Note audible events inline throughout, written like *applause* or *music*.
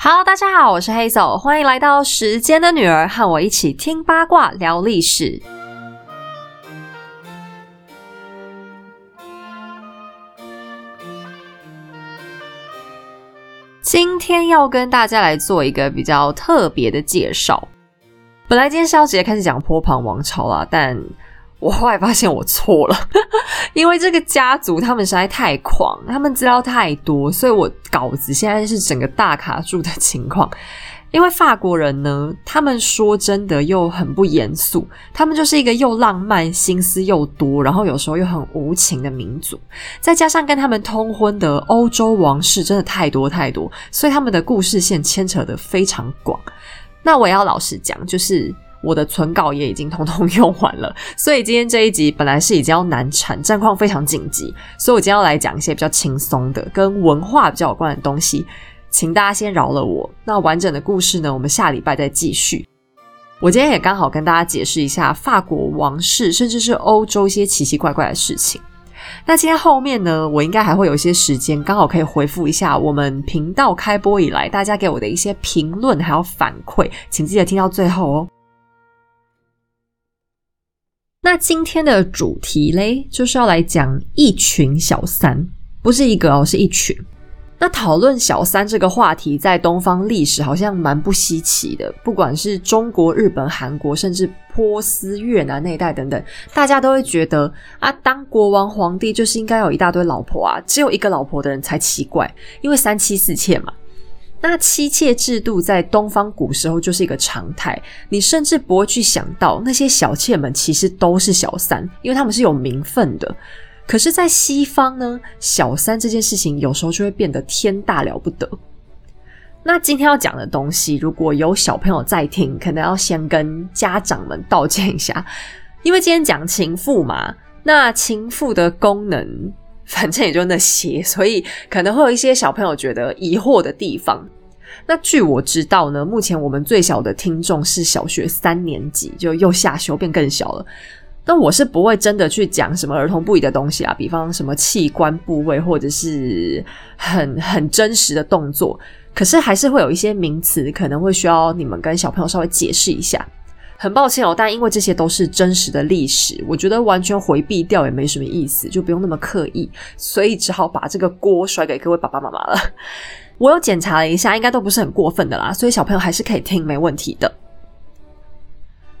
Hello，大家好，我是黑手，欢迎来到时间的女儿，和我一起听八卦聊历史。今天要跟大家来做一个比较特别的介绍。本来今天是要直接开始讲坡旁王朝啦，但我后来发现我错了，*laughs* 因为这个家族他们实在太狂，他们资料太多，所以我稿子现在是整个大卡住的情况。因为法国人呢，他们说真的又很不严肃，他们就是一个又浪漫、心思又多，然后有时候又很无情的民族。再加上跟他们通婚的欧洲王室真的太多太多，所以他们的故事线牵扯的非常广。那我要老实讲，就是我的存稿也已经通通用完了，所以今天这一集本来是已经要难产，战况非常紧急，所以我今天要来讲一些比较轻松的，跟文化比较有关的东西。请大家先饶了我。那完整的故事呢？我们下礼拜再继续。我今天也刚好跟大家解释一下法国王室，甚至是欧洲一些奇奇怪怪的事情。那今天后面呢，我应该还会有一些时间，刚好可以回复一下我们频道开播以来大家给我的一些评论还有反馈，请记得听到最后哦。那今天的主题嘞，就是要来讲一群小三，不是一个哦，是一群。那讨论小三这个话题，在东方历史好像蛮不稀奇的。不管是中国、日本、韩国，甚至波斯、越南那一带等等，大家都会觉得啊，当国王、皇帝就是应该有一大堆老婆啊，只有一个老婆的人才奇怪，因为三妻四妾嘛。那妻妾制度在东方古时候就是一个常态，你甚至不会去想到那些小妾们其实都是小三，因为他们是有名分的。可是，在西方呢，小三这件事情有时候就会变得天大了不得。那今天要讲的东西，如果有小朋友在听，可能要先跟家长们道歉一下，因为今天讲情妇嘛，那情妇的功能反正也就那些，所以可能会有一些小朋友觉得疑惑的地方。那据我知道呢，目前我们最小的听众是小学三年级，就又下修变更小了。那我是不会真的去讲什么儿童不宜的东西啊，比方什么器官部位或者是很很真实的动作，可是还是会有一些名词可能会需要你们跟小朋友稍微解释一下。很抱歉哦，但因为这些都是真实的历史，我觉得完全回避掉也没什么意思，就不用那么刻意，所以只好把这个锅甩给各位爸爸妈妈了。*laughs* 我有检查了一下，应该都不是很过分的啦，所以小朋友还是可以听，没问题的。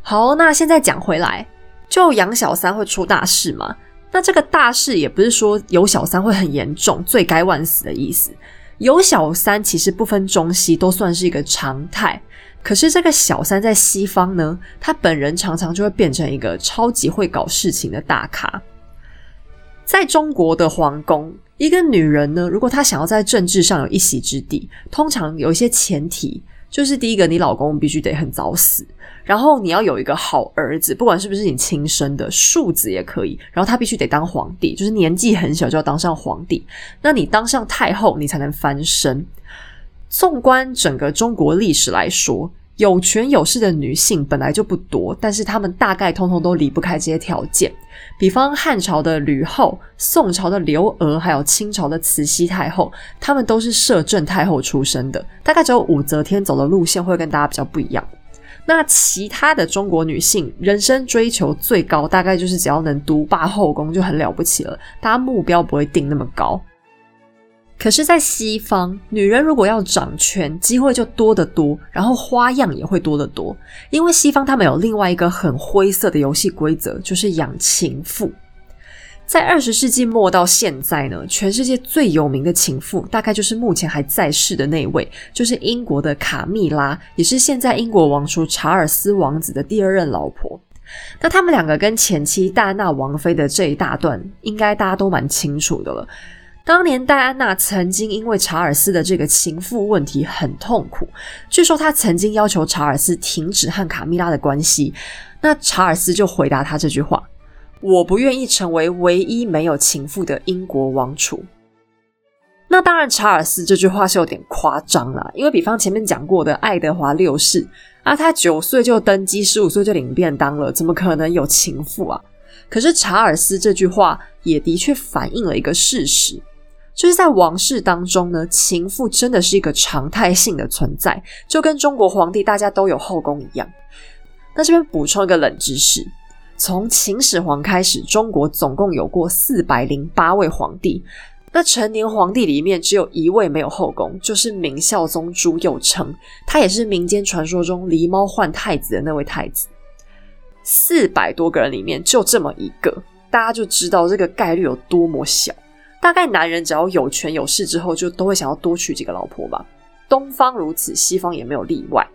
好，那现在讲回来。就养小三会出大事吗？那这个大事也不是说有小三会很严重、罪该万死的意思。有小三其实不分中西都算是一个常态。可是这个小三在西方呢，他本人常常就会变成一个超级会搞事情的大咖。在中国的皇宫，一个女人呢，如果她想要在政治上有一席之地，通常有一些前提。就是第一个，你老公必须得很早死，然后你要有一个好儿子，不管是不是你亲生的，庶子也可以。然后他必须得当皇帝，就是年纪很小就要当上皇帝。那你当上太后，你才能翻身。纵观整个中国历史来说。有权有势的女性本来就不多，但是她们大概通通都离不开这些条件。比方汉朝的吕后、宋朝的刘娥，还有清朝的慈禧太后，她们都是摄政太后出身的。大概只有武则天走的路线会跟大家比较不一样。那其他的中国女性，人生追求最高，大概就是只要能独霸后宫就很了不起了。大家目标不会定那么高。可是，在西方，女人如果要掌权，机会就多得多，然后花样也会多得多。因为西方他们有另外一个很灰色的游戏规则，就是养情妇。在二十世纪末到现在呢，全世界最有名的情妇，大概就是目前还在世的那位，就是英国的卡蜜拉，也是现在英国王储查尔斯王子的第二任老婆。那他们两个跟前妻戴安娜王妃的这一大段，应该大家都蛮清楚的了。当年戴安娜曾经因为查尔斯的这个情妇问题很痛苦，据说她曾经要求查尔斯停止和卡米拉的关系，那查尔斯就回答她这句话：“我不愿意成为唯一没有情妇的英国王储。”那当然，查尔斯这句话是有点夸张了，因为比方前面讲过的爱德华六世啊，他九岁就登基，十五岁就领便当了，怎么可能有情妇啊？可是查尔斯这句话也的确反映了一个事实。就是在王室当中呢，情妇真的是一个常态性的存在，就跟中国皇帝大家都有后宫一样。那这边补充一个冷知识：从秦始皇开始，中国总共有过四百零八位皇帝。那成年皇帝里面只有一位没有后宫，就是明孝宗朱佑樘，他也是民间传说中狸猫换太子的那位太子。四百多个人里面就这么一个，大家就知道这个概率有多么小。大概男人只要有权有势之后，就都会想要多娶几个老婆吧。东方如此，西方也没有例外。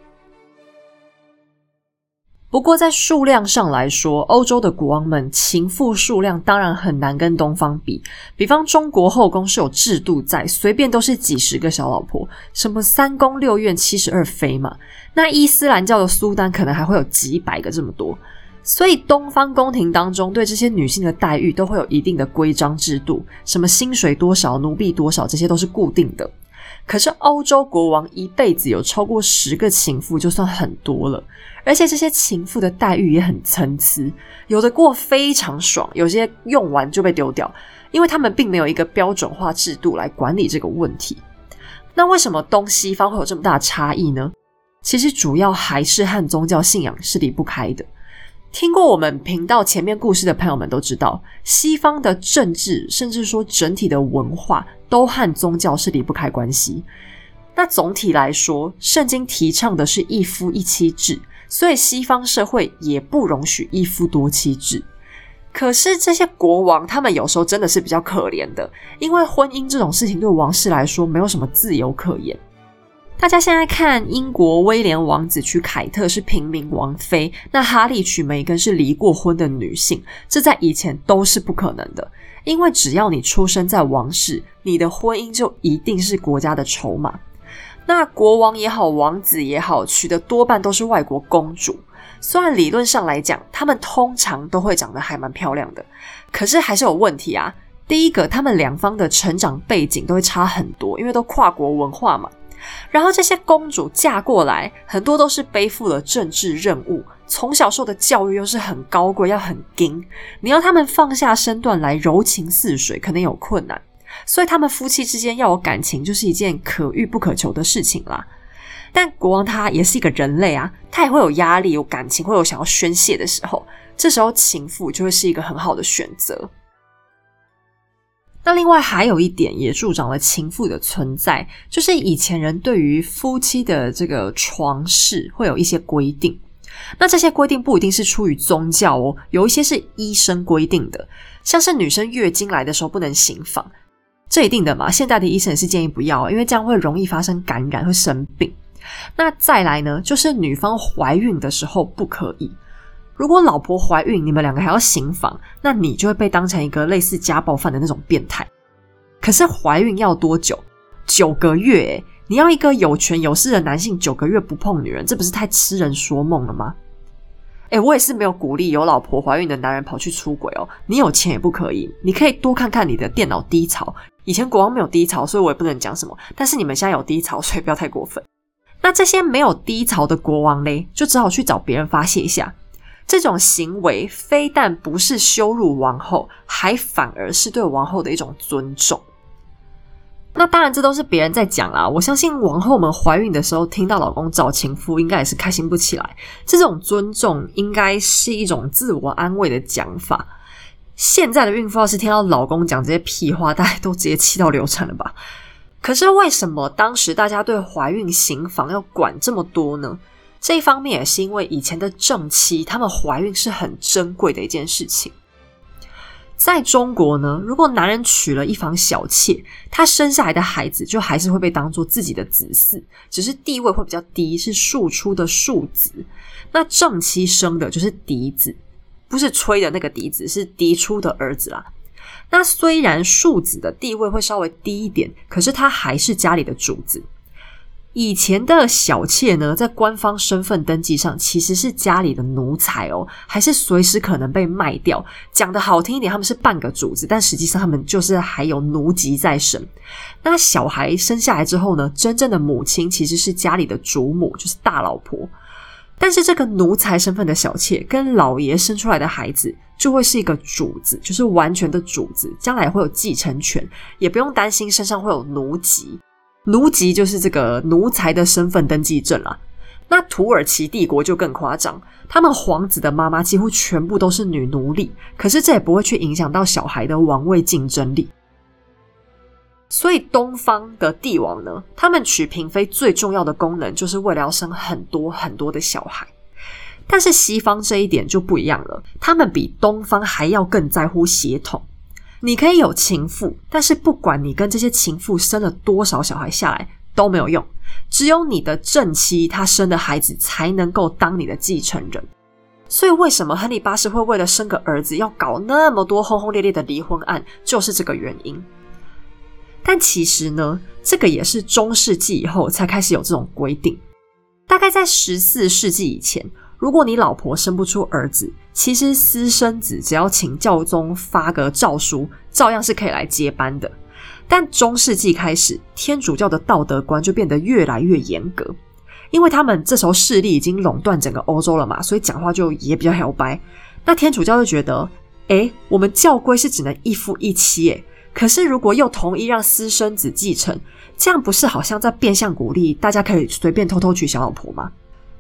不过在数量上来说，欧洲的国王们情妇数量当然很难跟东方比。比方中国后宫是有制度在，随便都是几十个小老婆，什么三宫六院七十二妃嘛。那伊斯兰教的苏丹可能还会有几百个这么多。所以，东方宫廷当中对这些女性的待遇都会有一定的规章制度，什么薪水多少、奴婢多少，这些都是固定的。可是，欧洲国王一辈子有超过十个情妇就算很多了，而且这些情妇的待遇也很参差，有的过非常爽，有些用完就被丢掉，因为他们并没有一个标准化制度来管理这个问题。那为什么东西方会有这么大的差异呢？其实主要还是和宗教信仰是离不开的。听过我们频道前面故事的朋友们都知道，西方的政治，甚至说整体的文化，都和宗教是离不开关系。那总体来说，圣经提倡的是一夫一妻制，所以西方社会也不容许一夫多妻制。可是这些国王，他们有时候真的是比较可怜的，因为婚姻这种事情对王室来说，没有什么自由可言。大家现在看，英国威廉王子娶凯特是平民王妃，那哈利娶梅根是离过婚的女性，这在以前都是不可能的。因为只要你出生在王室，你的婚姻就一定是国家的筹码。那国王也好，王子也好，娶的多半都是外国公主。虽然理论上来讲，他们通常都会长得还蛮漂亮的，可是还是有问题啊。第一个，他们两方的成长背景都会差很多，因为都跨国文化嘛。然后这些公主嫁过来，很多都是背负了政治任务，从小受的教育又是很高贵，要很精。你要他们放下身段来柔情似水，可能有困难。所以他们夫妻之间要有感情，就是一件可遇不可求的事情啦。但国王他也是一个人类啊，他也会有压力、有感情，会有想要宣泄的时候。这时候情妇就会是一个很好的选择。那另外还有一点也助长了情妇的存在，就是以前人对于夫妻的这个床事会有一些规定。那这些规定不一定是出于宗教哦，有一些是医生规定的，像是女生月经来的时候不能行房，这一定的嘛。现代的医生也是建议不要，因为这样会容易发生感染，会生病。那再来呢，就是女方怀孕的时候不可以。如果老婆怀孕，你们两个还要行房，那你就会被当成一个类似家暴犯的那种变态。可是怀孕要多久？九个月？你要一个有权有势的男性九个月不碰女人，这不是太痴人说梦了吗？哎，我也是没有鼓励有老婆怀孕的男人跑去出轨哦。你有钱也不可以，你可以多看看你的电脑低潮。以前国王没有低潮，所以我也不能讲什么。但是你们现在有低潮，所以不要太过分。那这些没有低潮的国王嘞，就只好去找别人发泄一下。这种行为非但不是羞辱王后，还反而是对王后的一种尊重。那当然，这都是别人在讲啦。我相信王后们怀孕的时候，听到老公找情妇，应该也是开心不起来。这种尊重应该是一种自我安慰的讲法。现在的孕妇要是听到老公讲这些屁话，大家都直接气到流产了吧？可是为什么当时大家对怀孕行房要管这么多呢？这一方面也是因为以前的正妻，她们怀孕是很珍贵的一件事情。在中国呢，如果男人娶了一房小妾，他生下来的孩子就还是会被当做自己的子嗣，只是地位会比较低，是庶出的庶子。那正妻生的就是嫡子，不是吹的那个嫡子，是嫡出的儿子啦。那虽然庶子的地位会稍微低一点，可是他还是家里的主子。以前的小妾呢，在官方身份登记上其实是家里的奴才哦，还是随时可能被卖掉。讲的好听一点，他们是半个主子，但实际上他们就是还有奴籍在身。那小孩生下来之后呢，真正的母亲其实是家里的主母，就是大老婆。但是这个奴才身份的小妾跟老爷生出来的孩子，就会是一个主子，就是完全的主子，将来会有继承权，也不用担心身上会有奴籍。奴籍就是这个奴才的身份登记证啦。那土耳其帝国就更夸张，他们皇子的妈妈几乎全部都是女奴隶，可是这也不会去影响到小孩的王位竞争力。所以东方的帝王呢，他们娶嫔妃最重要的功能，就是为了要生很多很多的小孩。但是西方这一点就不一样了，他们比东方还要更在乎血统。你可以有情妇，但是不管你跟这些情妇生了多少小孩下来都没有用，只有你的正妻她生的孩子才能够当你的继承人。所以为什么亨利八世会为了生个儿子要搞那么多轰轰烈烈的离婚案，就是这个原因。但其实呢，这个也是中世纪以后才开始有这种规定。大概在十四世纪以前，如果你老婆生不出儿子，其实私生子只要请教宗发个诏书，照样是可以来接班的。但中世纪开始，天主教的道德观就变得越来越严格，因为他们这时候势力已经垄断整个欧洲了嘛，所以讲话就也比较摇摆。那天主教就觉得，哎，我们教规是只能一夫一妻，哎。可是，如果又同意让私生子继承，这样不是好像在变相鼓励大家可以随便偷偷娶小老婆吗？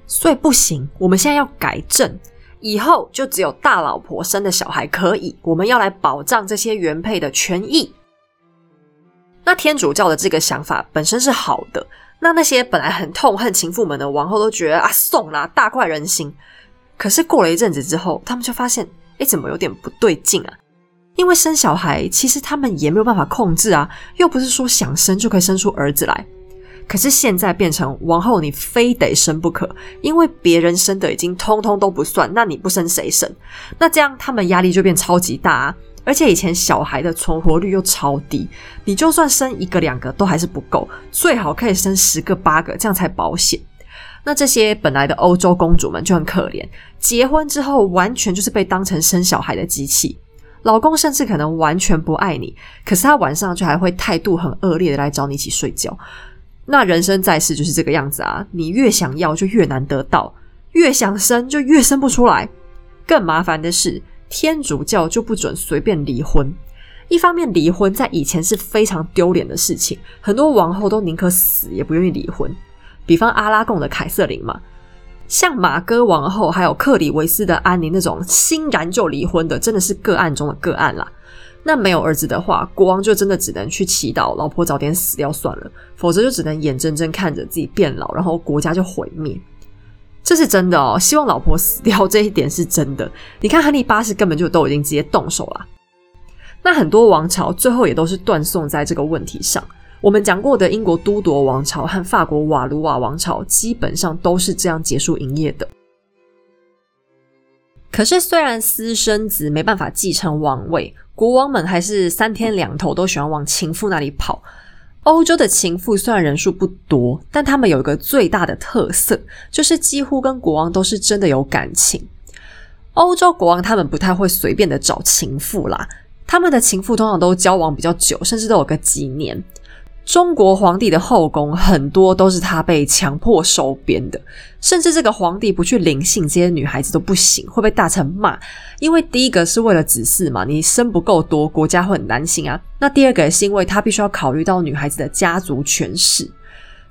所以不行，我们现在要改正，以后就只有大老婆生的小孩可以。我们要来保障这些原配的权益。那天主教的这个想法本身是好的，那那些本来很痛恨情妇们的王后都觉得啊，送啦，大快人心。可是过了一阵子之后，他们就发现，哎，怎么有点不对劲啊？因为生小孩，其实他们也没有办法控制啊，又不是说想生就可以生出儿子来。可是现在变成王后，你非得生不可，因为别人生的已经通通都不算，那你不生谁生？那这样他们压力就变超级大啊！而且以前小孩的存活率又超低，你就算生一个两个都还是不够，最好可以生十个八个，这样才保险。那这些本来的欧洲公主们就很可怜，结婚之后完全就是被当成生小孩的机器。老公甚至可能完全不爱你，可是他晚上就还会态度很恶劣的来找你一起睡觉。那人生在世就是这个样子啊！你越想要就越难得到，越想生就越生不出来。更麻烦的是，天主教就不准随便离婚。一方面，离婚在以前是非常丢脸的事情，很多王后都宁可死也不愿意离婚。比方阿拉贡的凯瑟琳嘛。像马哥王后还有克里维斯的安妮那种欣然就离婚的，真的是个案中的个案啦。那没有儿子的话，国王就真的只能去祈祷老婆早点死掉算了，否则就只能眼睁睁看着自己变老，然后国家就毁灭。这是真的哦，希望老婆死掉这一点是真的。你看亨利八世根本就都已经直接动手了。那很多王朝最后也都是断送在这个问题上。我们讲过的英国都铎王朝和法国瓦卢瓦王朝，基本上都是这样结束营业的。可是，虽然私生子没办法继承王位，国王们还是三天两头都喜欢往情妇那里跑。欧洲的情妇虽然人数不多，但他们有一个最大的特色，就是几乎跟国王都是真的有感情。欧洲国王他们不太会随便的找情妇啦，他们的情妇通常都交往比较久，甚至都有个几年。中国皇帝的后宫很多都是他被强迫收编的，甚至这个皇帝不去临幸这些女孩子都不行，会被大臣骂。因为第一个是为了子嗣嘛，你生不够多，国家会很担心啊。那第二个也是因为他必须要考虑到女孩子的家族权势。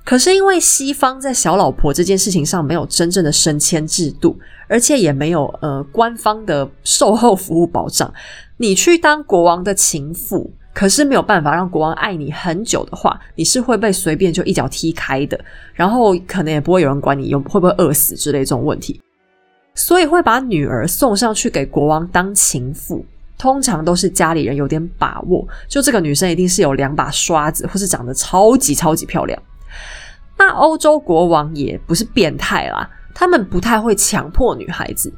可是因为西方在小老婆这件事情上没有真正的升迁制度，而且也没有呃官方的售后服务保障，你去当国王的情妇。可是没有办法让国王爱你很久的话，你是会被随便就一脚踢开的，然后可能也不会有人管你有会不会饿死之类这种问题，所以会把女儿送上去给国王当情妇，通常都是家里人有点把握，就这个女生一定是有两把刷子，或是长得超级超级漂亮。那欧洲国王也不是变态啦，他们不太会强迫女孩子。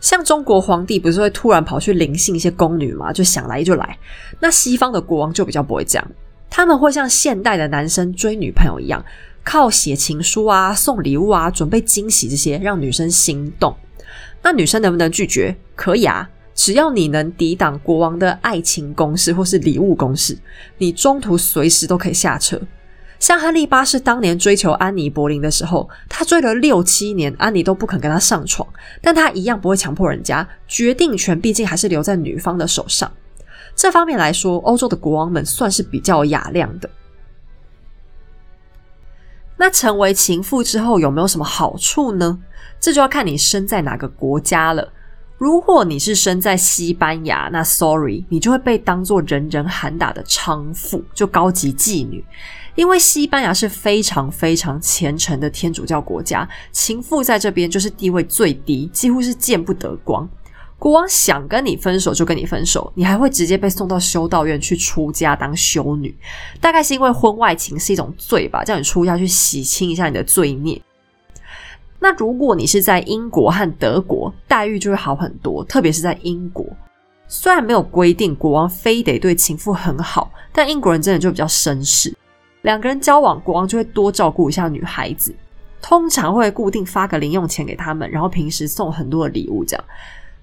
像中国皇帝不是会突然跑去临幸一些宫女吗，就想来就来。那西方的国王就比较不会这样，他们会像现代的男生追女朋友一样，靠写情书啊、送礼物啊、准备惊喜这些让女生心动。那女生能不能拒绝？可以啊，只要你能抵挡国王的爱情攻势或是礼物攻势，你中途随时都可以下车。像亨利八世当年追求安妮·柏林的时候，他追了六七年，安妮都不肯跟他上床，但他一样不会强迫人家，决定权毕竟还是留在女方的手上。这方面来说，欧洲的国王们算是比较雅量的。那成为情妇之后有没有什么好处呢？这就要看你生在哪个国家了。如果你是生在西班牙，那 sorry，你就会被当做人人喊打的娼妇，就高级妓女。因为西班牙是非常非常虔诚的天主教国家，情妇在这边就是地位最低，几乎是见不得光。国王想跟你分手就跟你分手，你还会直接被送到修道院去出家当修女。大概是因为婚外情是一种罪吧，叫你出家去洗清一下你的罪孽。那如果你是在英国和德国，待遇就会好很多，特别是在英国。虽然没有规定国王非得对情妇很好，但英国人真的就比较绅士。两个人交往，国王就会多照顾一下女孩子，通常会固定发个零用钱给他们，然后平时送很多的礼物。这样，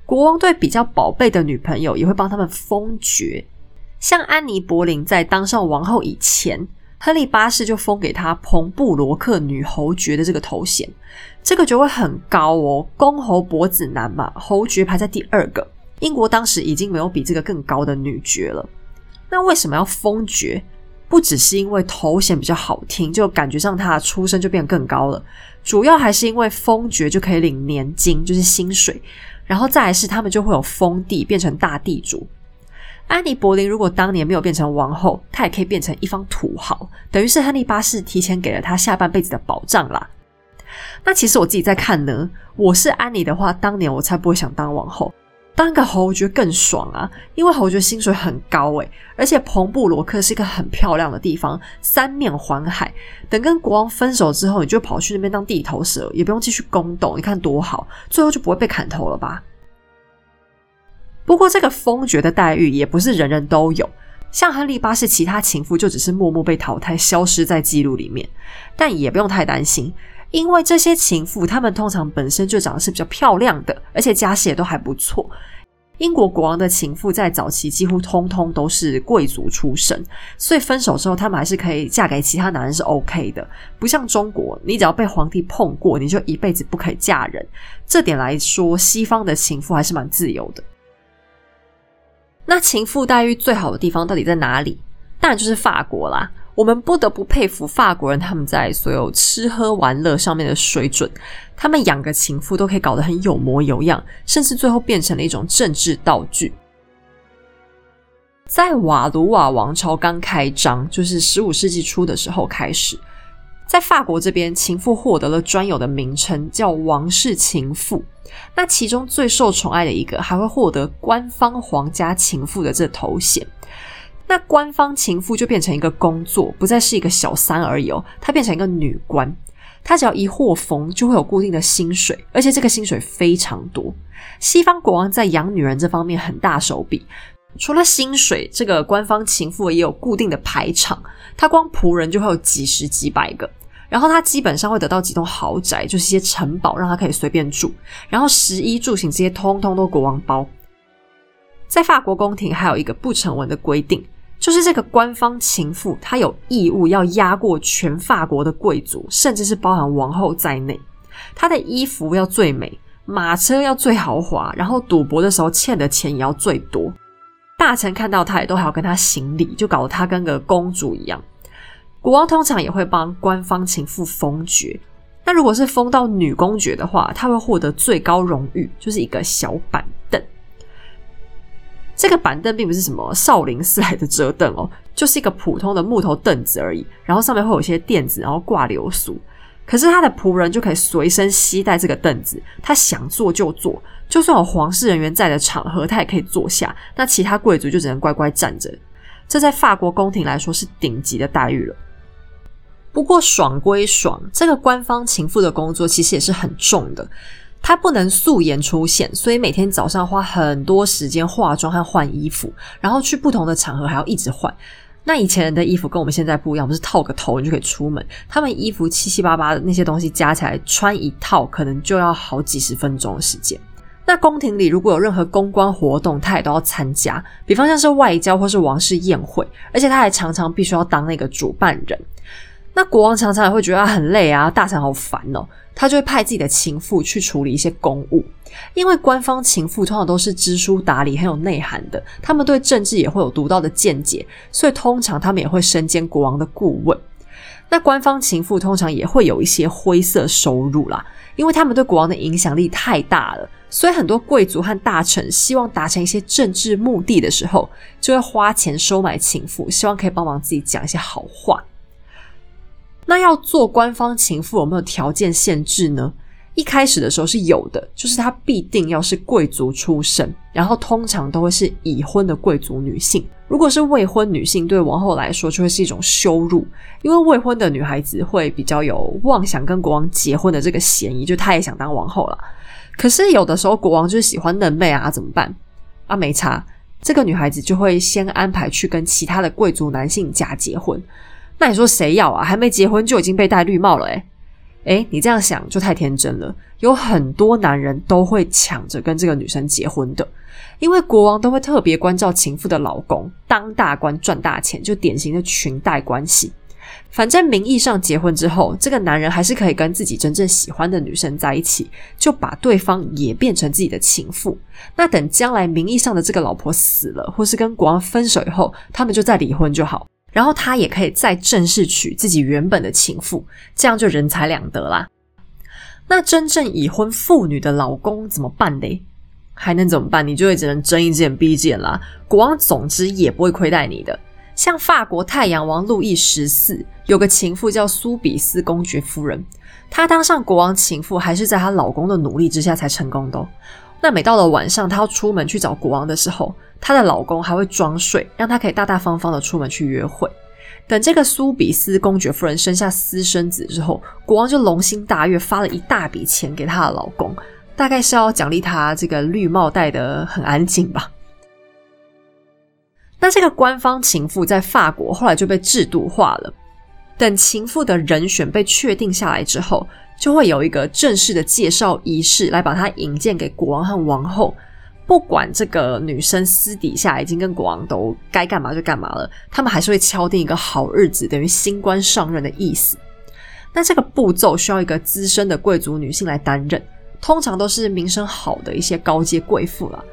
国王对比较宝贝的女朋友也会帮他们封爵。像安妮·柏林在当上王后以前，亨利八世就封给她彭布罗克女侯爵的这个头衔，这个爵位很高哦，公侯伯子男嘛，侯爵排在第二个。英国当时已经没有比这个更高的女爵了。那为什么要封爵？不只是因为头衔比较好听，就感觉上他的出身就变得更高了。主要还是因为封爵就可以领年金，就是薪水。然后再来是他们就会有封地，变成大地主。安妮·柏林如果当年没有变成王后，她也可以变成一方土豪，等于是亨利八世提前给了她下半辈子的保障啦。那其实我自己在看呢，我是安妮的话，当年我才不会想当王后。当个侯爵更爽啊，因为侯爵薪水很高诶，而且彭布罗克是一个很漂亮的地方，三面环海。等跟国王分手之后，你就跑去那边当地头蛇，也不用继续宫斗，你看多好，最后就不会被砍头了吧？不过这个封爵的待遇也不是人人都有，像亨利八世其他情妇就只是默默被淘汰，消失在记录里面，但也不用太担心。因为这些情妇，她们通常本身就长得是比较漂亮的，而且家世也都还不错。英国国王的情妇在早期几乎通通都是贵族出身，所以分手之后，他们还是可以嫁给其他男人是 OK 的。不像中国，你只要被皇帝碰过，你就一辈子不可以嫁人。这点来说，西方的情妇还是蛮自由的。那情妇待遇最好的地方到底在哪里？当然就是法国啦。我们不得不佩服法国人，他们在所有吃喝玩乐上面的水准。他们养个情妇都可以搞得很有模有样，甚至最后变成了一种政治道具。在瓦卢瓦王朝刚开张，就是十五世纪初的时候开始，在法国这边，情妇获得了专有的名称，叫王室情妇。那其中最受宠爱的一个，还会获得官方皇家情妇的这头衔。那官方情妇就变成一个工作，不再是一个小三而已哦，她变成一个女官。她只要一获封，就会有固定的薪水，而且这个薪水非常多。西方国王在养女人这方面很大手笔，除了薪水，这个官方情妇也有固定的排场。她光仆人就会有几十几百个，然后他基本上会得到几栋豪宅，就是一些城堡，让他可以随便住。然后食衣住行这些通通都国王包。在法国宫廷还有一个不成文的规定。就是这个官方情妇，她有义务要压过全法国的贵族，甚至是包含王后在内。她的衣服要最美，马车要最豪华，然后赌博的时候欠的钱也要最多。大臣看到她也都还要跟她行礼，就搞得她跟个公主一样。国王通常也会帮官方情妇封爵。那如果是封到女公爵的话，她会获得最高荣誉，就是一个小板凳。这个板凳并不是什么少林寺来的折凳哦，就是一个普通的木头凳子而已。然后上面会有一些垫子，然后挂流苏。可是他的仆人就可以随身携带这个凳子，他想坐就坐。就算有皇室人员在的场合，他也可以坐下。那其他贵族就只能乖乖站着。这在法国宫廷来说是顶级的待遇了。不过爽归爽，这个官方情妇的工作其实也是很重的。她不能素颜出现，所以每天早上花很多时间化妆和换衣服，然后去不同的场合还要一直换。那以前人的衣服跟我们现在不一样，不是套个头你就可以出门。他们衣服七七八八的那些东西加起来穿一套，可能就要好几十分钟的时间。那宫廷里如果有任何公关活动，他也都要参加，比方像是外交或是王室宴会，而且他还常常必须要当那个主办人。那国王常常也会觉得他很累啊，大臣好烦哦，他就会派自己的情妇去处理一些公务。因为官方情妇通常都是知书达理、很有内涵的，他们对政治也会有独到的见解，所以通常他们也会身兼国王的顾问。那官方情妇通常也会有一些灰色收入啦，因为他们对国王的影响力太大了，所以很多贵族和大臣希望达成一些政治目的的时候，就会花钱收买情妇，希望可以帮忙自己讲一些好话。那要做官方情妇有没有条件限制呢？一开始的时候是有的，就是她必定要是贵族出身，然后通常都会是已婚的贵族女性。如果是未婚女性，对王后来说就会是一种羞辱，因为未婚的女孩子会比较有妄想跟国王结婚的这个嫌疑，就她也想当王后了。可是有的时候国王就是喜欢嫩妹啊，怎么办？啊，没差，这个女孩子就会先安排去跟其他的贵族男性假结婚。那你说谁要啊？还没结婚就已经被戴绿帽了，诶诶，你这样想就太天真了。有很多男人都会抢着跟这个女生结婚的，因为国王都会特别关照情妇的老公，当大官赚大钱，就典型的裙带关系。反正名义上结婚之后，这个男人还是可以跟自己真正喜欢的女生在一起，就把对方也变成自己的情妇。那等将来名义上的这个老婆死了，或是跟国王分手以后，他们就再离婚就好。然后他也可以再正式娶自己原本的情妇，这样就人财两得啦。那真正已婚妇女的老公怎么办呢？还能怎么办？你就会只能睁一只眼闭一只眼啦。国王总之也不会亏待你的。像法国太阳王路易十四有个情妇叫苏比斯公爵夫人，她当上国王情妇还是在她老公的努力之下才成功的。那每到了晚上，她要出门去找国王的时候。她的老公还会装睡，让她可以大大方方的出门去约会。等这个苏比斯公爵夫人生下私生子之后，国王就龙心大悦，发了一大笔钱给她的老公，大概是要奖励他这个绿帽戴得很安静吧。那这个官方情妇在法国后来就被制度化了。等情妇的人选被确定下来之后，就会有一个正式的介绍仪式来把她引荐给国王和王后。不管这个女生私底下已经跟国王都该干嘛就干嘛了，他们还是会敲定一个好日子，等于新官上任的意思。那这个步骤需要一个资深的贵族女性来担任，通常都是名声好的一些高阶贵妇了。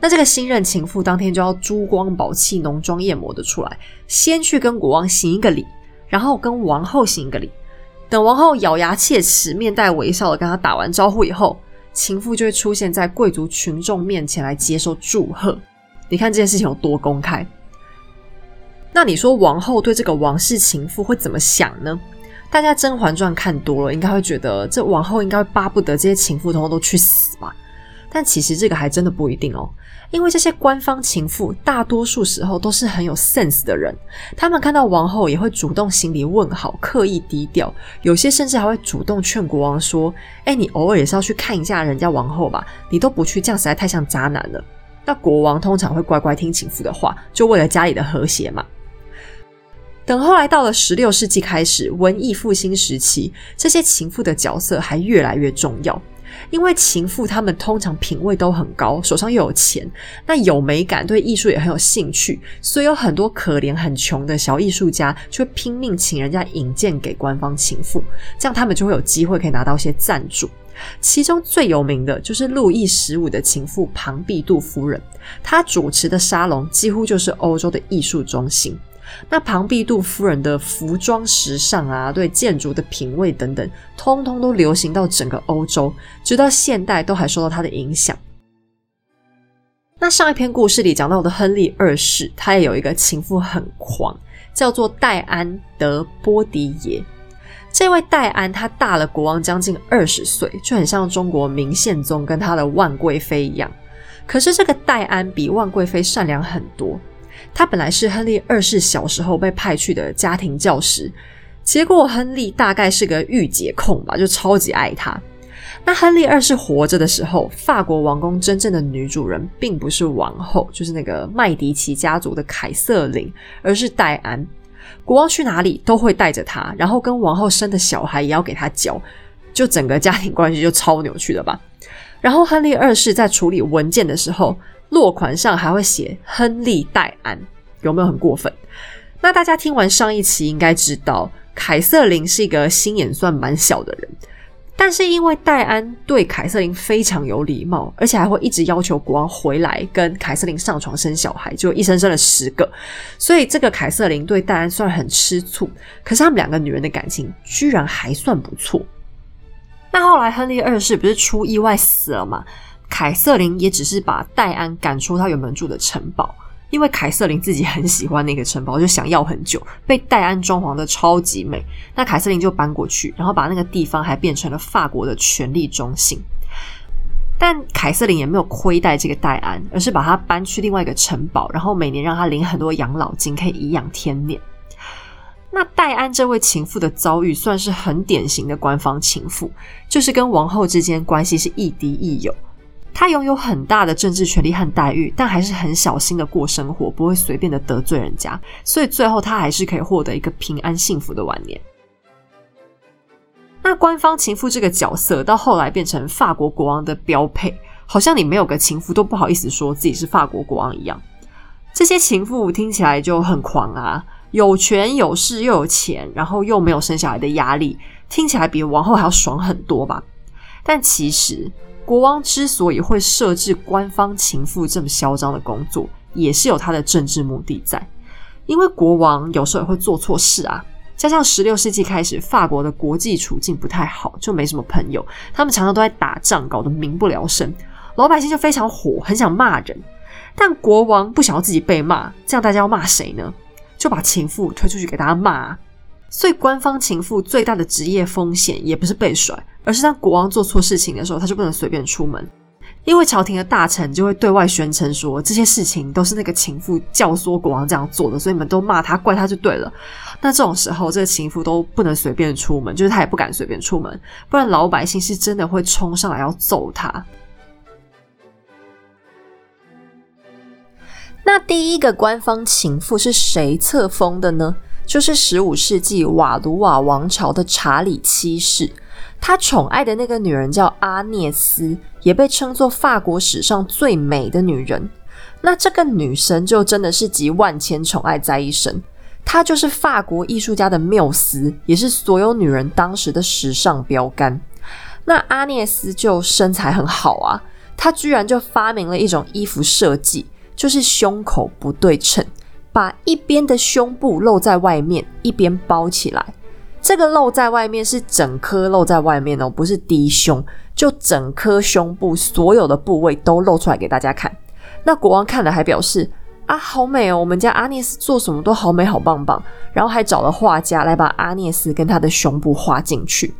那这个新任情妇当天就要珠光宝气、浓妆艳抹的出来，先去跟国王行一个礼，然后跟王后行一个礼。等王后咬牙切齿、面带微笑的跟他打完招呼以后。情妇就会出现在贵族群众面前来接受祝贺。你看这件事情有多公开？那你说王后对这个王室情妇会怎么想呢？大家《甄嬛传》看多了，应该会觉得这王后应该会巴不得这些情妇通通都去死吧？但其实这个还真的不一定哦。因为这些官方情妇大多数时候都是很有 sense 的人，他们看到王后也会主动行礼问好，刻意低调，有些甚至还会主动劝国王说：“哎，你偶尔也是要去看一下人家王后吧，你都不去，这样实在太像渣男了。”那国王通常会乖乖听情妇的话，就为了家里的和谐嘛。等后来到了十六世纪开始，文艺复兴时期，这些情妇的角色还越来越重要。因为情妇他们通常品味都很高，手上又有钱，那有美感，对艺术也很有兴趣，所以有很多可怜很穷的小艺术家就会拼命请人家引荐给官方情妇，这样他们就会有机会可以拿到一些赞助。其中最有名的就是路易十五的情妇庞毕杜夫人，她主持的沙龙几乎就是欧洲的艺术中心。那庞毕杜夫人的服装时尚啊，对建筑的品味等等，通通都流行到整个欧洲，直到现代都还受到她的影响。那上一篇故事里讲到的亨利二世，他也有一个情妇很狂，叫做戴安德波迪耶。这位戴安他大了国王将近二十岁，就很像中国明宪宗跟他的万贵妃一样。可是这个戴安比万贵妃善良很多。他本来是亨利二世小时候被派去的家庭教师，结果亨利大概是个御姐控吧，就超级爱他。那亨利二世活着的时候，法国王宫真正的女主人并不是王后，就是那个麦迪奇家族的凯瑟琳，而是戴安。国王去哪里都会带着她，然后跟王后生的小孩也要给她教，就整个家庭关系就超扭曲了吧。然后亨利二世在处理文件的时候。落款上还会写亨利戴安，有没有很过分？那大家听完上一期应该知道，凯瑟琳是一个心眼算蛮小的人。但是因为戴安对凯瑟琳非常有礼貌，而且还会一直要求国王回来跟凯瑟琳上床生小孩，就一生生了十个，所以这个凯瑟琳对戴安虽然很吃醋，可是他们两个女人的感情居然还算不错。那后来亨利二世不是出意外死了吗？凯瑟琳也只是把戴安赶出他原本住的城堡。因为凯瑟琳自己很喜欢那个城堡，就想要很久，被戴安装潢的超级美，那凯瑟琳就搬过去，然后把那个地方还变成了法国的权力中心。但凯瑟琳也没有亏待这个戴安，而是把他搬去另外一个城堡，然后每年让他领很多养老金，可以颐养天年。那戴安这位情妇的遭遇算是很典型的官方情妇，就是跟王后之间关系是亦敌亦友。他拥有很大的政治权利和待遇，但还是很小心的过生活，不会随便的得罪人家，所以最后他还是可以获得一个平安幸福的晚年。那官方情妇这个角色到后来变成法国国王的标配，好像你没有个情妇都不好意思说自己是法国国王一样。这些情妇听起来就很狂啊，有权有势又有钱，然后又没有生小孩的压力，听起来比王后还要爽很多吧？但其实。国王之所以会设置官方情妇这么嚣张的工作，也是有他的政治目的在。因为国王有时候也会做错事啊，加上十六世纪开始，法国的国际处境不太好，就没什么朋友，他们常常都在打仗，搞得民不聊生，老百姓就非常火，很想骂人。但国王不想要自己被骂，这样大家要骂谁呢？就把情妇推出去给大家骂。所以，官方情妇最大的职业风险也不是被甩，而是当国王做错事情的时候，他就不能随便出门，因为朝廷的大臣就会对外宣称说这些事情都是那个情妇教唆国王这样做的，所以你们都骂他、怪他就对了。那这种时候，这个情妇都不能随便出门，就是他也不敢随便出门，不然老百姓是真的会冲上来要揍他。那第一个官方情妇是谁册封的呢？就是十五世纪瓦卢瓦王朝的查理七世，他宠爱的那个女人叫阿涅斯，也被称作法国史上最美的女人。那这个女神就真的是集万千宠爱在一身，她就是法国艺术家的缪斯，也是所有女人当时的时尚标杆。那阿涅斯就身材很好啊，她居然就发明了一种衣服设计，就是胸口不对称。把一边的胸部露在外面，一边包起来。这个露在外面是整颗露在外面哦，不是低胸，就整颗胸部所有的部位都露出来给大家看。那国王看了还表示啊，好美哦！我们家阿涅斯做什么都好美好棒棒。然后还找了画家来把阿涅斯跟她的胸部画进去。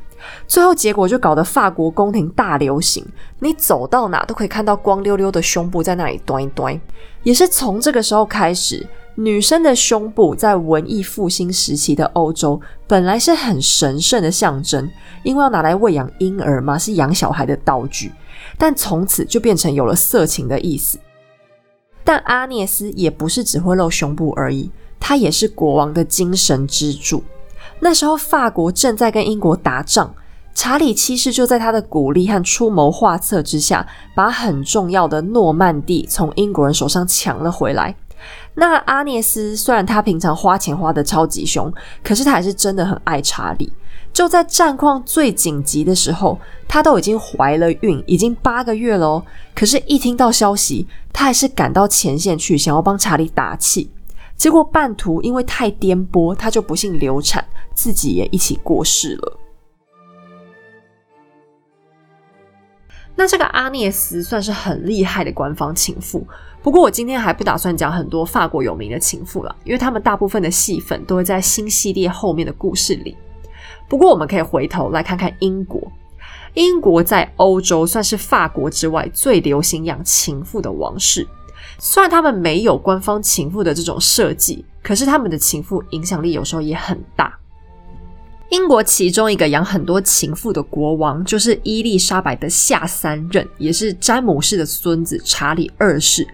最后结果就搞得法国宫廷大流行，你走到哪都可以看到光溜溜的胸部在那里端一端。也是从这个时候开始。女生的胸部在文艺复兴时期的欧洲本来是很神圣的象征，因为要拿来喂养婴儿嘛，是养小孩的道具。但从此就变成有了色情的意思。但阿涅斯也不是只会露胸部而已，她也是国王的精神支柱。那时候法国正在跟英国打仗，查理七世就在他的鼓励和出谋划策之下，把很重要的诺曼底从英国人手上抢了回来。那阿涅斯虽然他平常花钱花的超级凶，可是他还是真的很爱查理。就在战况最紧急的时候，他都已经怀了孕，已经八个月了哦。可是，一听到消息，他还是赶到前线去，想要帮查理打气。结果半途因为太颠簸，他就不幸流产，自己也一起过世了。那这个阿涅斯算是很厉害的官方情妇。不过我今天还不打算讲很多法国有名的情妇了，因为他们大部分的戏份都会在新系列后面的故事里。不过我们可以回头来看看英国，英国在欧洲算是法国之外最流行养情妇的王室。虽然他们没有官方情妇的这种设计，可是他们的情妇影响力有时候也很大。英国其中一个养很多情妇的国王，就是伊丽莎白的下三任，也是詹姆士的孙子查理二世。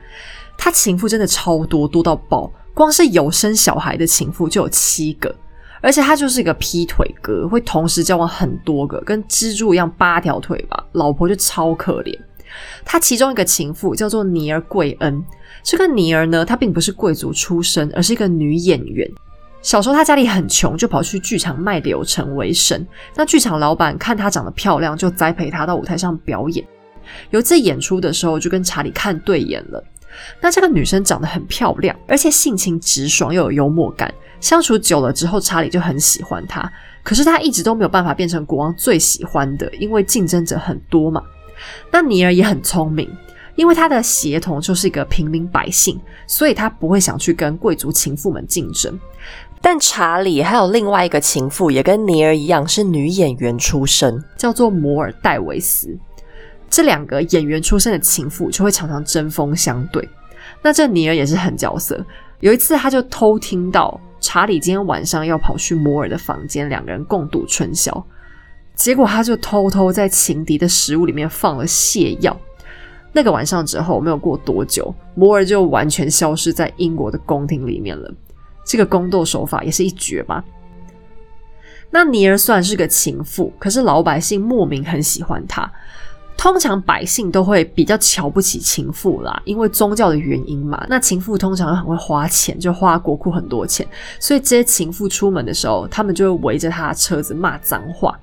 他情妇真的超多，多到爆，光是有生小孩的情妇就有七个。而且他就是一个劈腿哥，会同时交往很多个，跟蜘蛛一样八条腿吧。老婆就超可怜。他其中一个情妇叫做尼尔贵恩，这个尼尔呢，她并不是贵族出身，而是一个女演员。小时候他家里很穷，就跑去剧场卖柳橙为生。那剧场老板看他长得漂亮，就栽培他到舞台上表演。有一次演出的时候，就跟查理看对眼了。那这个女生长得很漂亮，而且性情直爽又有幽默感。相处久了之后，查理就很喜欢她。可是他一直都没有办法变成国王最喜欢的，因为竞争者很多嘛。那尼尔也很聪明，因为他的协同就是一个平民百姓，所以他不会想去跟贵族情妇们竞争。但查理还有另外一个情妇，也跟尼尔一样是女演员出身，叫做摩尔戴维斯。这两个演员出身的情妇就会常常针锋相对。那这尼尔也是很角色，有一次他就偷听到查理今天晚上要跑去摩尔的房间，两个人共度春宵。结果他就偷偷在情敌的食物里面放了泻药。那个晚上之后，没有过多久，摩尔就完全消失在英国的宫廷里面了。这个宫斗手法也是一绝吧？那尼尔算是个情妇，可是老百姓莫名很喜欢他。通常百姓都会比较瞧不起情妇啦，因为宗教的原因嘛。那情妇通常很会花钱，就花国库很多钱，所以这些情妇出门的时候，他们就会围着他的车子骂脏话。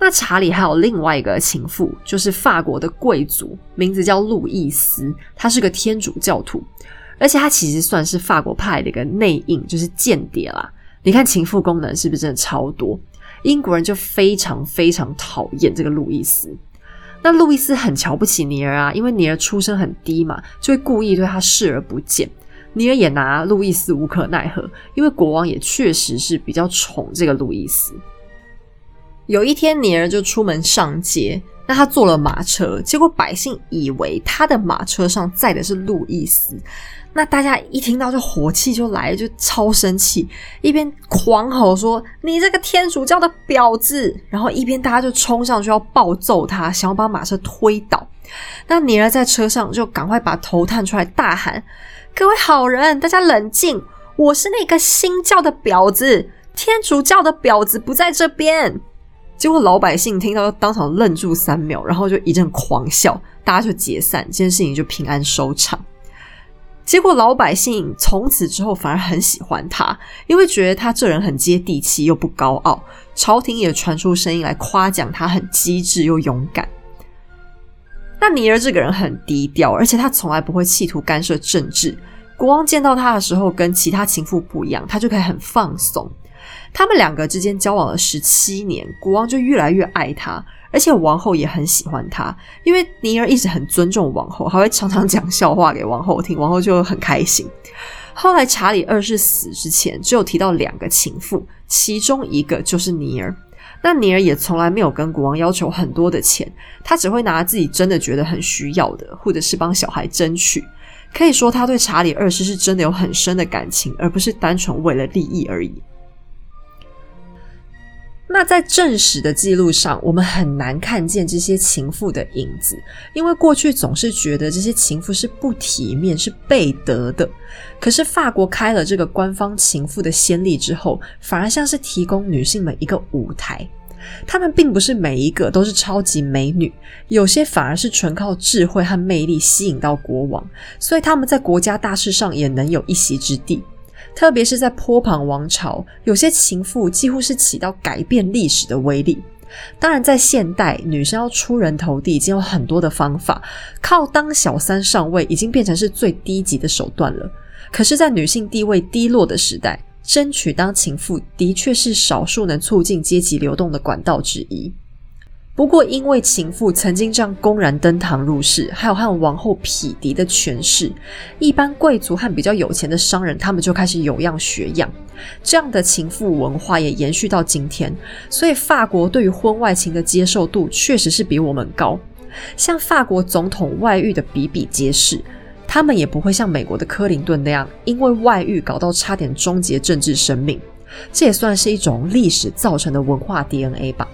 那查理还有另外一个情妇，就是法国的贵族，名字叫路易斯，他是个天主教徒，而且他其实算是法国派的一个内应，就是间谍啦。你看情妇功能是不是真的超多？英国人就非常非常讨厌这个路易斯。那路易斯很瞧不起尼尔啊，因为尼尔出身很低嘛，就会故意对他视而不见。尼尔也拿路易斯无可奈何，因为国王也确实是比较宠这个路易斯。有一天，尼尔就出门上街，那他坐了马车，结果百姓以为他的马车上载的是路易斯。那大家一听到就火气就来，就超生气，一边狂吼说：“你这个天主教的婊子！”然后一边大家就冲上去要暴揍他，想要把马车推倒。那尼尔在车上就赶快把头探出来，大喊：“各位好人，大家冷静！我是那个新教的婊子，天主教的婊子不在这边。”结果老百姓听到，当场愣住三秒，然后就一阵狂笑，大家就解散，这件事情就平安收场。结果老百姓从此之后反而很喜欢他，因为觉得他这人很接地气又不高傲。朝廷也传出声音来夸奖他很机智又勇敢。那尼尔这个人很低调，而且他从来不会企图干涉政治。国王见到他的时候，跟其他情妇不一样，他就可以很放松。他们两个之间交往了十七年，国王就越来越爱他。而且王后也很喜欢他，因为尼尔一直很尊重王后，还会常常讲笑话给王后听，王后就很开心。后来查理二世死之前，只有提到两个情妇，其中一个就是尼尔。那尼尔也从来没有跟国王要求很多的钱，他只会拿自己真的觉得很需要的，或者是帮小孩争取。可以说，他对查理二世是真的有很深的感情，而不是单纯为了利益而已。那在正史的记录上，我们很难看见这些情妇的影子，因为过去总是觉得这些情妇是不体面、是背德的。可是法国开了这个官方情妇的先例之后，反而像是提供女性们一个舞台。她们并不是每一个都是超级美女，有些反而是纯靠智慧和魅力吸引到国王，所以他们在国家大事上也能有一席之地。特别是在坡旁王朝，有些情妇几乎是起到改变历史的威力。当然，在现代，女生要出人头地已经有很多的方法，靠当小三上位已经变成是最低级的手段了。可是，在女性地位低落的时代，争取当情妇的确是少数能促进阶级流动的管道之一。不过，因为情妇曾经这样公然登堂入室，还有和王后匹敌的权势，一般贵族和比较有钱的商人，他们就开始有样学样。这样的情妇文化也延续到今天。所以，法国对于婚外情的接受度确实是比我们高。像法国总统外遇的比比皆是，他们也不会像美国的克林顿那样，因为外遇搞到差点终结政治生命。这也算是一种历史造成的文化 DNA 吧。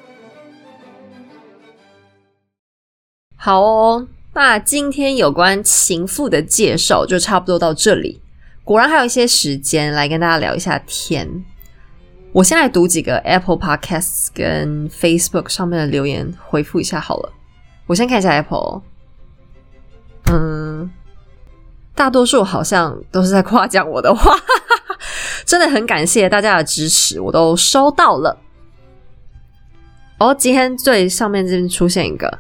好哦，那今天有关情妇的介绍就差不多到这里。果然还有一些时间来跟大家聊一下天。我先来读几个 Apple Podcasts 跟 Facebook 上面的留言，回复一下好了。我先看一下 Apple，嗯，大多数好像都是在夸奖我的话，*laughs* 真的很感谢大家的支持，我都收到了。哦，今天最上面这边出现一个，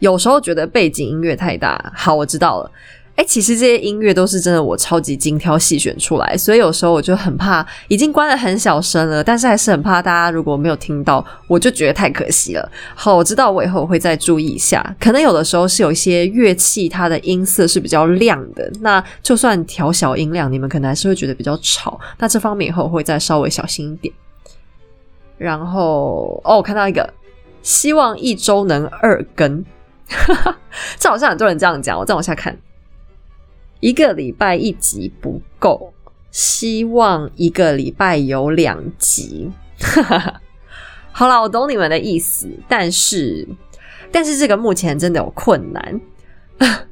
有时候觉得背景音乐太大。好，我知道了。哎，其实这些音乐都是真的，我超级精挑细选出来，所以有时候我就很怕，已经关的很小声了，但是还是很怕大家如果没有听到，我就觉得太可惜了。好，我知道我以后会再注意一下，可能有的时候是有一些乐器它的音色是比较亮的，那就算调小音量，你们可能还是会觉得比较吵。那这方面以后会再稍微小心一点。然后哦，我看到一个，希望一周能二更，*laughs* 这好像很多人这样讲，我再往下看。一个礼拜一集不够，希望一个礼拜有两集。*laughs* 好了，我懂你们的意思，但是，但是这个目前真的有困难。*laughs*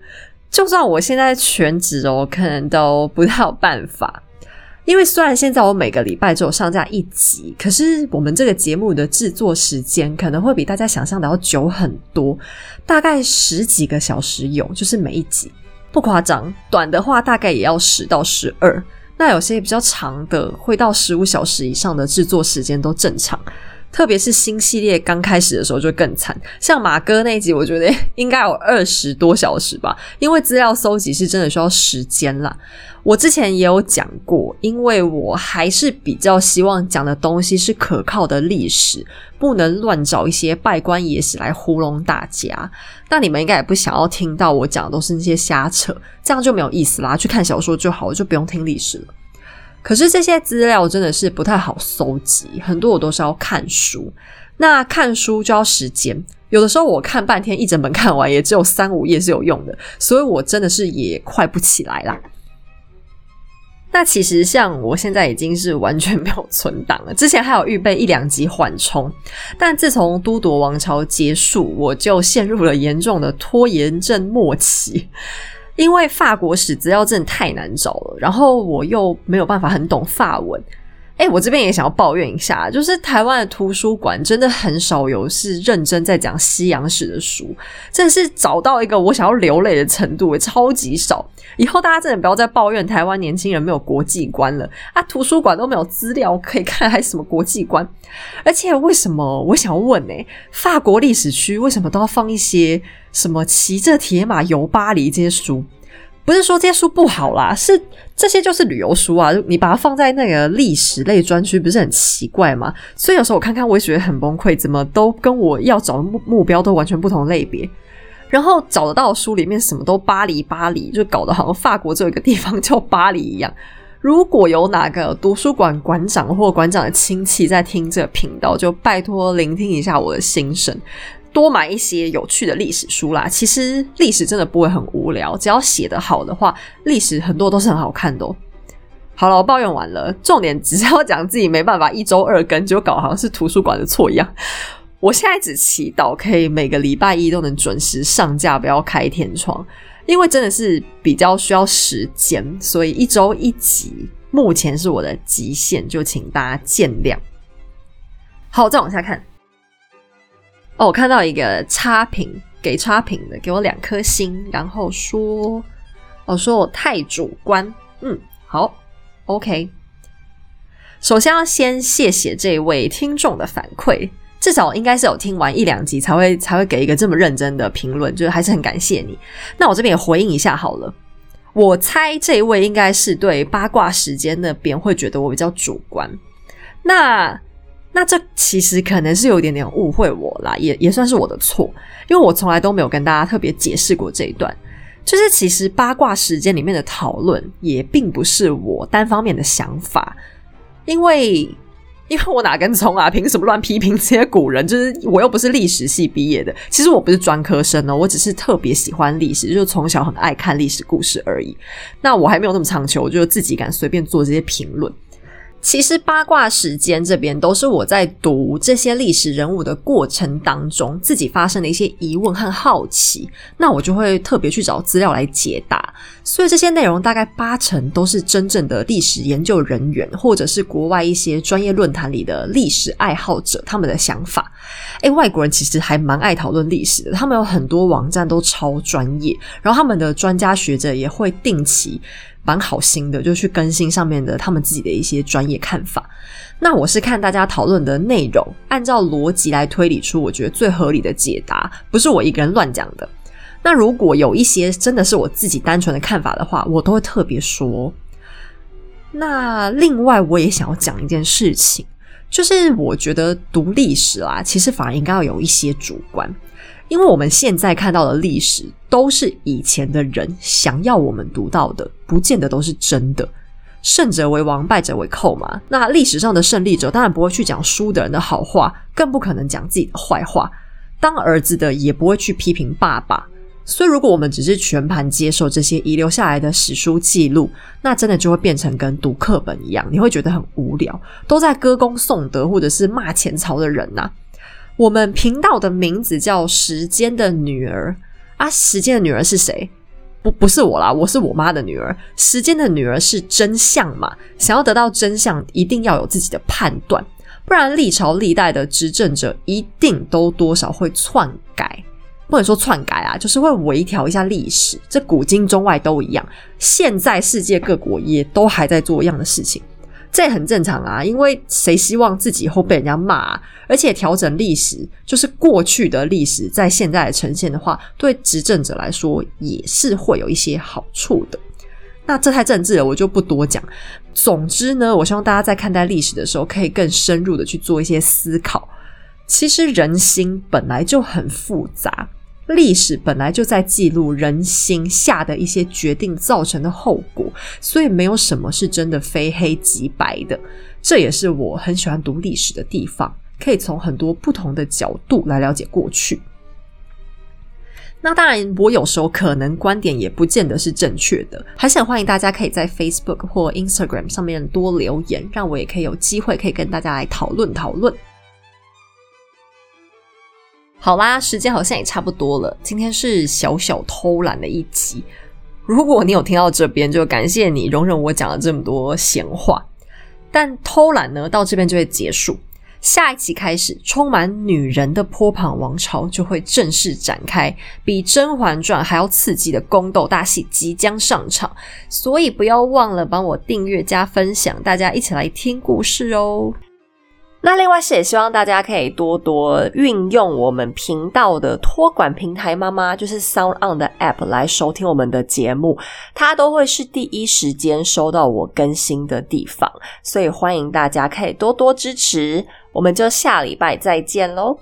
就算我现在全职哦，可能都不太有办法。因为虽然现在我每个礼拜只有上架一集，可是我们这个节目的制作时间可能会比大家想象的要久很多，大概十几个小时有，就是每一集。不夸张，短的话大概也要十到十二，那有些比较长的会到十五小时以上的制作时间都正常。特别是新系列刚开始的时候就更惨，像马哥那集，我觉得 *laughs* 应该有二十多小时吧，因为资料搜集是真的需要时间啦。我之前也有讲过，因为我还是比较希望讲的东西是可靠的历史，不能乱找一些拜官野史来糊弄大家。那你们应该也不想要听到我讲的都是那些瞎扯，这样就没有意思啦。去看小说就好，就不用听历史了。可是这些资料真的是不太好搜集，很多我都是要看书。那看书就要时间，有的时候我看半天，一整本看完也只有三五页是有用的，所以我真的是也快不起来啦。那其实像我现在已经是完全没有存档了，之前还有预备一两集缓冲，但自从都铎王朝结束，我就陷入了严重的拖延症末期，因为法国史资料真的太难找了，然后我又没有办法很懂法文。哎，我这边也想要抱怨一下，就是台湾的图书馆真的很少有是认真在讲西洋史的书，真的是找到一个我想要流泪的程度，超级少。以后大家真的不要再抱怨台湾年轻人没有国际观了啊！图书馆都没有资料可以看，还什么国际观？而且为什么我想要问呢？法国历史区为什么都要放一些什么骑着铁马游巴黎这些书？不是说这些书不好啦，是这些就是旅游书啊！你把它放在那个历史类专区，不是很奇怪吗？所以有时候我看看，我也觉得很崩溃，怎么都跟我要找的目目标都完全不同类别。然后找得到书里面什么都巴黎巴黎，就搞得好像法国这一个地方叫巴黎一样。如果有哪个图书馆馆长或馆长的亲戚在听这个频道，就拜托聆听一下我的心声。多买一些有趣的历史书啦，其实历史真的不会很无聊，只要写得好的话，历史很多都是很好看的。好了，我抱怨完了，重点只是要讲自己没办法一周二更，就搞好像是图书馆的错一样。我现在只祈祷可以每个礼拜一都能准时上架，不要开天窗，因为真的是比较需要时间，所以一周一集目前是我的极限，就请大家见谅。好，再往下看。哦，我看到一个差评，给差评的，给我两颗星，然后说，哦，说我太主观，嗯，好，OK。首先要先谢谢这位听众的反馈，至少应该是有听完一两集才会才会给一个这么认真的评论，就是还是很感谢你。那我这边也回应一下好了，我猜这位应该是对八卦时间那边会觉得我比较主观，那。那这其实可能是有点点误会我啦，也也算是我的错，因为我从来都没有跟大家特别解释过这一段。就是其实八卦时间里面的讨论也并不是我单方面的想法，因为因为我哪根葱啊，凭什么乱批评这些古人？就是我又不是历史系毕业的，其实我不是专科生哦，我只是特别喜欢历史，就是从小很爱看历史故事而已。那我还没有那么强求，就自己敢随便做这些评论。其实八卦时间这边都是我在读这些历史人物的过程当中，自己发生的一些疑问和好奇，那我就会特别去找资料来解答。所以这些内容大概八成都是真正的历史研究人员，或者是国外一些专业论坛里的历史爱好者他们的想法。诶，外国人其实还蛮爱讨论历史的，他们有很多网站都超专业，然后他们的专家学者也会定期蛮好心的，就去更新上面的他们自己的一些专业看法。那我是看大家讨论的内容，按照逻辑来推理出我觉得最合理的解答，不是我一个人乱讲的。那如果有一些真的是我自己单纯的看法的话，我都会特别说。那另外，我也想要讲一件事情，就是我觉得读历史啊，其实反而应该要有一些主观，因为我们现在看到的历史都是以前的人想要我们读到的，不见得都是真的。胜者为王，败者为寇嘛。那历史上的胜利者当然不会去讲输的人的好话，更不可能讲自己的坏话。当儿子的也不会去批评爸爸。所以，如果我们只是全盘接受这些遗留下来的史书记录，那真的就会变成跟读课本一样，你会觉得很无聊，都在歌功颂德或者是骂前朝的人呐。我们频道的名字叫《时间的女儿》啊，时间的女儿是谁？不，不是我啦，我是我妈的女儿。时间的女儿是真相嘛？想要得到真相，一定要有自己的判断，不然历朝历代的执政者一定都多少会篡改。不能说篡改啊，就是会微调一下历史。这古今中外都一样，现在世界各国也都还在做一样的事情，这也很正常啊。因为谁希望自己以后被人家骂？而且调整历史，就是过去的历史在现在呈现的话，对执政者来说也是会有一些好处的。那这太政治了，我就不多讲。总之呢，我希望大家在看待历史的时候，可以更深入的去做一些思考。其实人心本来就很复杂。历史本来就在记录人心下的一些决定造成的后果，所以没有什么是真的非黑即白的。这也是我很喜欢读历史的地方，可以从很多不同的角度来了解过去。那当然，我有时候可能观点也不见得是正确的，还是很欢迎大家可以在 Facebook 或 Instagram 上面多留言，让我也可以有机会可以跟大家来讨论讨论。好啦，时间好像也差不多了。今天是小小偷懒的一集。如果你有听到这边，就感谢你容忍我讲了这么多闲话。但偷懒呢，到这边就会结束。下一期开始，充满女人的坡旁王朝就会正式展开，比《甄嬛传》还要刺激的宫斗大戏即将上场。所以不要忘了帮我订阅加分享，大家一起来听故事哦。那另外是也希望大家可以多多运用我们频道的托管平台妈妈，就是 Sound On 的 App 来收听我们的节目，它都会是第一时间收到我更新的地方，所以欢迎大家可以多多支持，我们就下礼拜再见喽。